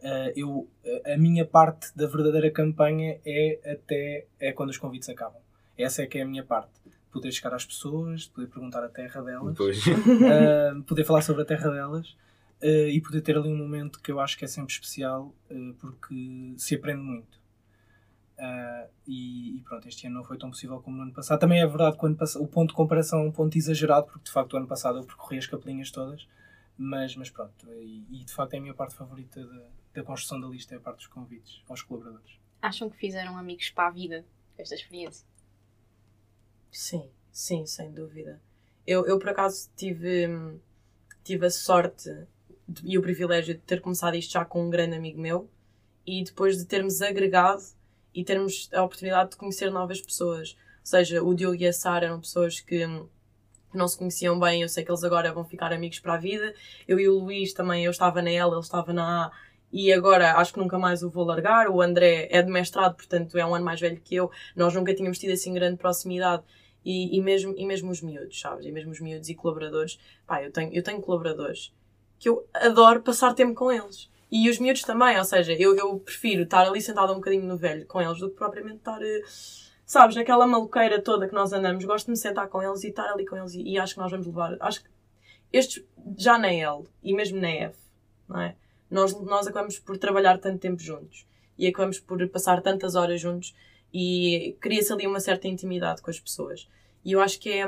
Uh, eu, a minha parte da verdadeira campanha é até é quando os convites acabam. Essa é que é a minha parte. Poder chegar às pessoas, poder perguntar a terra delas, uh, poder falar sobre a terra delas uh, e poder ter ali um momento que eu acho que é sempre especial porque se aprende muito. E, e, pronto, este ano não foi tão possível como no ano passado. Também é verdade que o, o ponto de comparação é um ponto exagerado, porque de facto o ano passado eu percorri as capelinhas todas, mas, mas pronto, e, e de facto é a minha parte favorita da, da construção da lista é a parte dos convites aos colaboradores. Acham que fizeram amigos para a vida esta experiência? Sim, sim, sem dúvida. Eu, eu por acaso tive, tive a sorte e o privilégio de ter começado isto já com um grande amigo meu e depois de termos agregado e termos a oportunidade de conhecer novas pessoas. Ou seja, o Diogo e a Sara eram pessoas que não se conheciam bem, eu sei que eles agora vão ficar amigos para a vida. Eu e o Luís também, eu estava na L, ele estava na A e agora acho que nunca mais o vou largar. O André é de mestrado, portanto é um ano mais velho que eu. Nós nunca tínhamos tido assim grande proximidade. E, e, mesmo, e mesmo os miúdos, sabes? E mesmo os miúdos e colaboradores. Pá, eu tenho, eu tenho colaboradores que eu adoro passar tempo com eles. E os miúdos também, ou seja, eu, eu prefiro estar ali sentada um bocadinho no velho com eles do que propriamente estar, eh, sabes, naquela maluqueira toda que nós andamos. Gosto de me sentar com eles e estar ali com eles e, e acho que nós vamos levar. Acho que estes, já na L e mesmo na F, não é? nós, nós acabamos por trabalhar tanto tempo juntos e acabamos por passar tantas horas juntos e cria-se ali uma certa intimidade com as pessoas. E eu acho que é,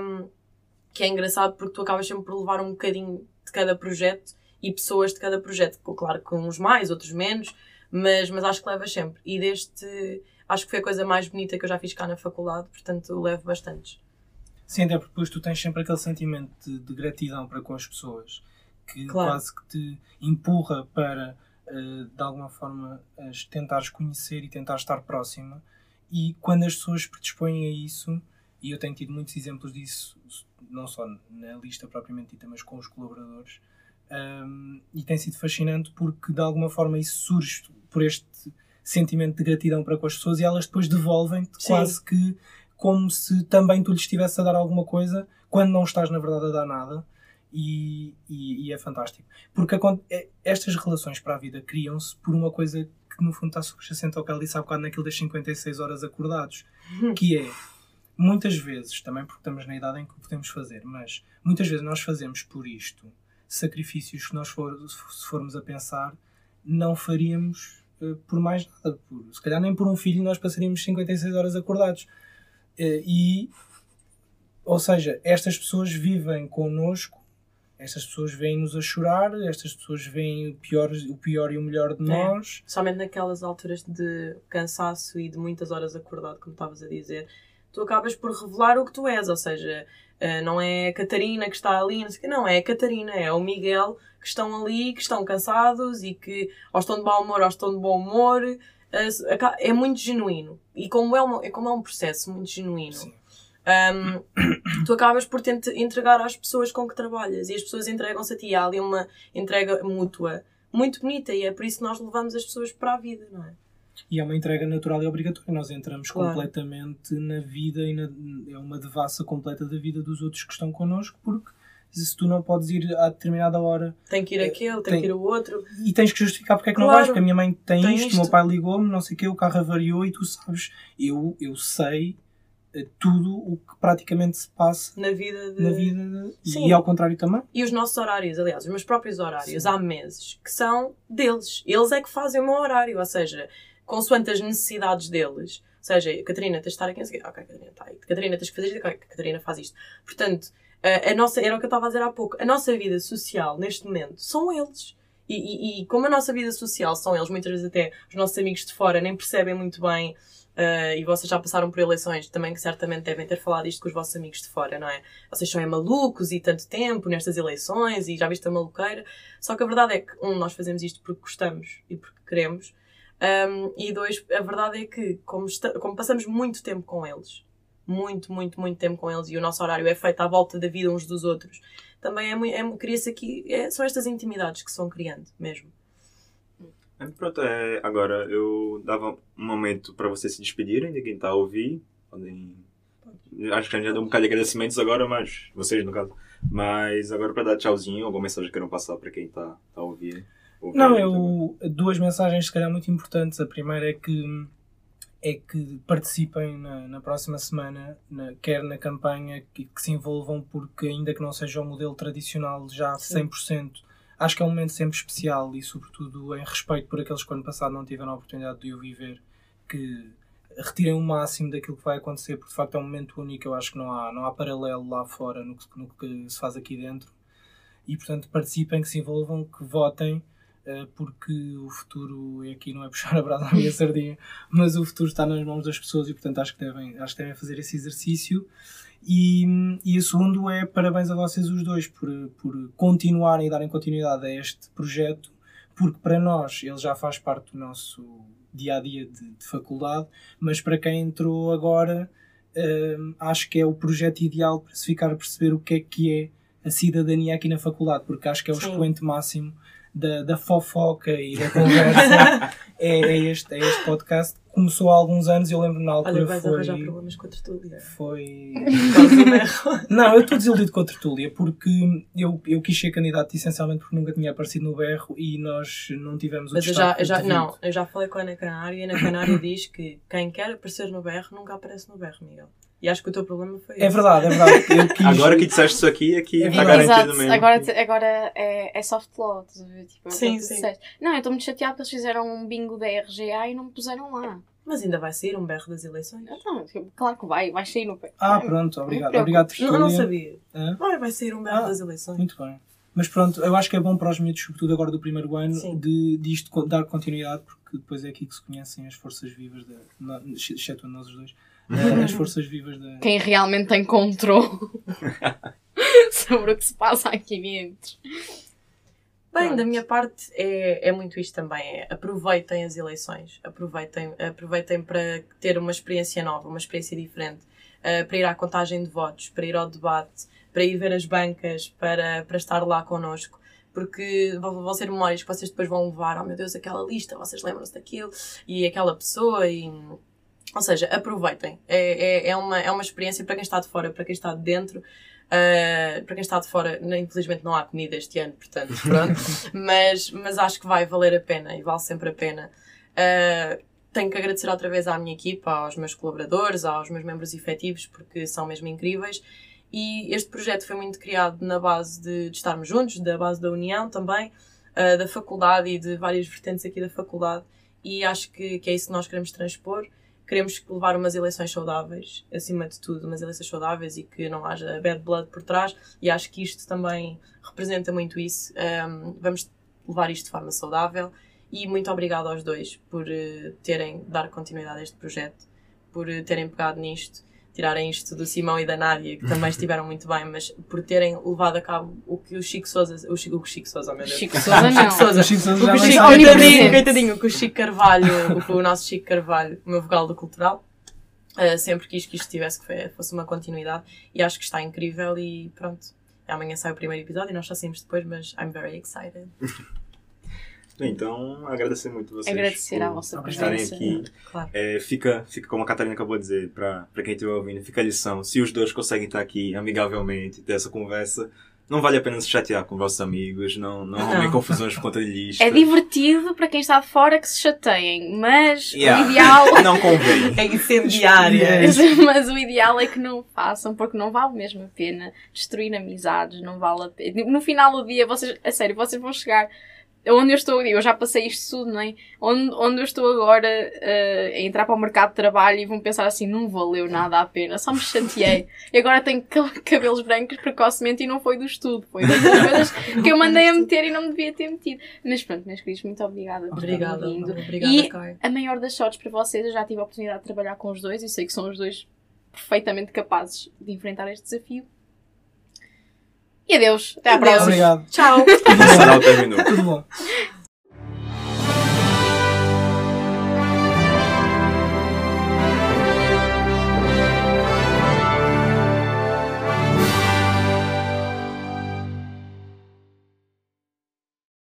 que é engraçado porque tu acabas sempre por levar um bocadinho de cada projeto e pessoas de cada projeto. Claro que uns mais, outros menos, mas, mas acho que levas sempre. E deste, acho que foi a coisa mais bonita que eu já fiz cá na faculdade, portanto levo bastantes. Sim, até porque depois tu tens sempre aquele sentimento de, de gratidão para com as pessoas que claro. quase que te empurra para, uh, de alguma forma, tentares conhecer e tentar estar próxima. E quando as pessoas predispõem a isso, e eu tenho tido muitos exemplos disso, não só na lista propriamente dita, mas com os colaboradores, um, e tem sido fascinante porque de alguma forma isso surge por este sentimento de gratidão para com as pessoas e elas depois devolvem quase que como se também tu lhes estivesse a dar alguma coisa quando não estás na verdade a dar nada e, e, e é fantástico. Porque é, estas relações para a vida criam-se por uma coisa que no fundo está subjacente ao que ela disse há bocado naquilo das 56 horas acordados, que é muitas vezes, também porque estamos na idade em que o podemos fazer, mas muitas vezes nós fazemos por isto sacrifícios que nós for, se formos a pensar não faríamos uh, por mais nada. Por, se calhar nem por um filho nós passaríamos 56 horas acordados. Uh, e, ou seja, estas pessoas vivem connosco estas pessoas vêm-nos a chorar, estas pessoas veem o pior, o pior e o melhor de é. nós. Somente naquelas alturas de cansaço e de muitas horas acordado, como estavas a dizer, tu acabas por revelar o que tu és, ou seja, eh, não é a Catarina que está ali, não, sei, não é a Catarina, é o Miguel que estão ali, que estão cansados e que ou estão de mau humor ou estão de bom humor. Eh, é muito genuíno. E como é, uma, como é um processo muito genuíno. Um, tu acabas por te entregar às pessoas com que trabalhas e as pessoas entregam-se a ti. Há ali uma entrega mútua muito bonita e é por isso que nós levamos as pessoas para a vida, não é? E é uma entrega natural e obrigatória. Nós entramos claro. completamente na vida e na, é uma devassa completa da vida dos outros que estão connosco, porque se tu não podes ir a determinada hora. Tem que ir aquele, tem, tem que ir o outro. E tens que justificar porque é que claro. não vais, porque a minha mãe tem, tem isto, isto, o meu pai ligou-me, não sei o quê, o carro avariou e tu sabes, eu, eu sei tudo o que praticamente se passa na vida, de... na vida de... e ao contrário também. E os nossos horários, aliás, os meus próprios horários, Sim. há meses, que são deles. Eles é que fazem o meu horário, ou seja, consoante as necessidades deles. Ou seja, Catarina, tens de estar aqui, não sei ok, Catarina, está aí. Catarina, tens que fazer isto, ok, Catarina faz isto. Portanto, a, a, nossa, era o que eu estava a dizer há pouco, a nossa vida social, neste momento, são eles. E, e, e como a nossa vida social são eles, muitas vezes até os nossos amigos de fora nem percebem muito bem Uh, e vocês já passaram por eleições também que certamente devem ter falado isto com os vossos amigos de fora, não é? Vocês são é malucos e tanto tempo nestas eleições e já viste a maluqueira. Só que a verdade é que, um, nós fazemos isto porque gostamos e porque queremos. Um, e dois, a verdade é que, como, como passamos muito tempo com eles, muito, muito, muito tempo com eles e o nosso horário é feito à volta da vida uns dos outros, também é, é cria-se aqui, é, são estas intimidades que se vão criando mesmo. É, Pronto, é, agora eu dava um momento para vocês se despedirem de quem está a ouvir. Podem... Acho que já deu um bocado de agradecimentos agora, mas vocês no caso. Mas agora para dar tchauzinho, alguma mensagem que queiram passar para quem está tá a ouvir. Não, também. eu, duas mensagens se calhar muito importantes. A primeira é que é que participem na, na próxima semana, na- quer na campanha, que, que se envolvam, porque ainda que não seja o modelo tradicional já Sim. 100%, acho que é um momento sempre especial e sobretudo em respeito por aqueles que ano passado não tiveram a oportunidade de o viver, que retirem o máximo daquilo que vai acontecer, porque de facto é um momento único, eu acho que não há, não há paralelo lá fora no que, no que se faz aqui dentro. E portanto participem, que se envolvam, que votem, porque o futuro, e aqui não é puxar a brasa à minha sardinha, mas o futuro está nas mãos das pessoas e portanto acho que devem, acho que devem fazer esse exercício. E, e o segundo é parabéns a vocês os dois por, por continuarem e darem continuidade a este projeto, porque para nós ele já faz parte do nosso dia a dia de, de faculdade, mas para quem entrou agora, hum, acho que é o projeto ideal para se ficar a perceber o que é que é a cidadania aqui na faculdade, porque acho que é o Sim. expoente máximo da, da fofoca e da conversa. é, é este, é este podcast. Começou há alguns anos e eu lembro na altura Olha, vais foi. arranjar problemas com a tertúlia. Foi. Não, eu estou desiludido com a tertúlia porque eu, eu quis ser candidato essencialmente porque nunca tinha aparecido no berro e nós não tivemos o Mas eu já, eu já, não, eu já falei com a Ana Canário e a Ana Canário diz que quem quer aparecer no berro nunca aparece no berro, Miguel. E acho que o teu problema foi É verdade, é verdade. Eu quis... Agora que disseste isso aqui, aqui É está garantido Exato, mesmo. agora, agora é, é soft law, estás a ver? Tipo, é que Sim, sim. disseste. Não, eu estou muito chateada porque eles fizeram um bingo da RGA e não me puseram lá. Mas ainda vai sair um berro das eleições. Então, tipo, claro que vai, vai sair no pé. Ah, pronto, obrigado. Não Obrigado, te tertúlia. Não, não sabia. Vai, vai sair um berro Ah. das eleições. Muito bem. Mas pronto, eu acho que é bom para os miúdos, sobretudo agora do primeiro ano, Sim. de, de isto dar continuidade, porque depois é aqui que se conhecem as forças vivas, no- exceto nós os dois, as forças vivas da. Quem realmente tem controle sobre o que se passa aqui dentro. Bem, Pronto. da minha parte é, é muito isto também. É, aproveitem as eleições. Aproveitem, aproveitem para ter uma experiência nova, uma experiência diferente. eh, para ir à contagem de votos, para ir ao debate, para ir ver as bancas, para, para estar lá connosco. Porque vão, vão ser memórias que vocês depois vão levar. Oh meu Deus, aquela lista, vocês lembram-se daquilo. E aquela pessoa e... Ou seja, aproveitem. É, é, é, uma, é uma experiência para quem está de fora, para quem está de dentro. Uh, para quem está de fora, né, infelizmente não há comida este ano, portanto, pronto. mas, mas acho que vai valer a pena e vale sempre a pena. Uh, tenho que agradecer outra vez à minha equipa, aos meus colaboradores, aos meus membros efetivos, porque são mesmo incríveis. E este projeto foi muito criado na base de, de estarmos juntos, da base da união também, uh, da faculdade e de várias vertentes aqui da faculdade. E acho que, que é isso que nós queremos transpor queremos levar umas eleições saudáveis, acima de tudo, umas eleições saudáveis e que não haja bad blood por trás, e acho que isto também representa muito isso. Um, vamos levar isto de forma saudável e muito obrigado aos dois por uh, terem dar continuidade a este projeto, por uh, terem pegado nisto, tirarem isto do Simão e da Nádia, que também estiveram muito bem, mas por terem levado a cabo o que o Chico Souza, o Chico, o Chico Souza, meu Deus. Chico Sousa não. Chico Sousa. O Chico Sousa O já que o Chico, coitadinho, coitadinho, que o Chico Carvalho, o, o nosso Chico Carvalho, o meu vogal do cultural, uh, sempre quis que isto tivesse, que fosse uma continuidade e acho que está incrível e pronto. Amanhã sai o primeiro episódio e nós só saímos depois, mas I'm very excited. Então, agradecer muito vocês. Agradecer por à vossa Obrigado. estarem presença. aqui. Claro. É, fica, fica, como a Catarina acabou de dizer, para quem estiver ouvindo, fica a lição. Se os dois conseguem estar aqui amigavelmente e ter essa conversa, não vale a pena se chatear com vossos amigos, não, não Não. confusões por conta de lista. É divertido para quem está de fora que se chateiem, mas Yeah. o ideal. Não convém. É incendiária. mas o ideal é que não façam, porque não vale mesmo a pena destruir amizades, não vale a pena. No final do dia, vocês, a sério, vocês vão chegar onde eu estou, eu já passei isto tudo, não é? Onde, onde eu estou agora eh, a entrar para o mercado de trabalho e vão pensar assim, não valeu nada a pena, só me chateei. E agora tenho ca- cabelos brancos precocemente e não foi do estudo, foi das coisas que eu mandei a meter e não me devia ter metido. Mas pronto, meus queridos, muito obrigada por Obrigada, vindo. obrigada, E- Kai. A maior das sortes para vocês, eu já tive a oportunidade de trabalhar com os dois e sei que são os dois perfeitamente capazes de enfrentar este desafio. E adeus, até à Adeus. próxima. Obrigado. Tchau! Tudo bom.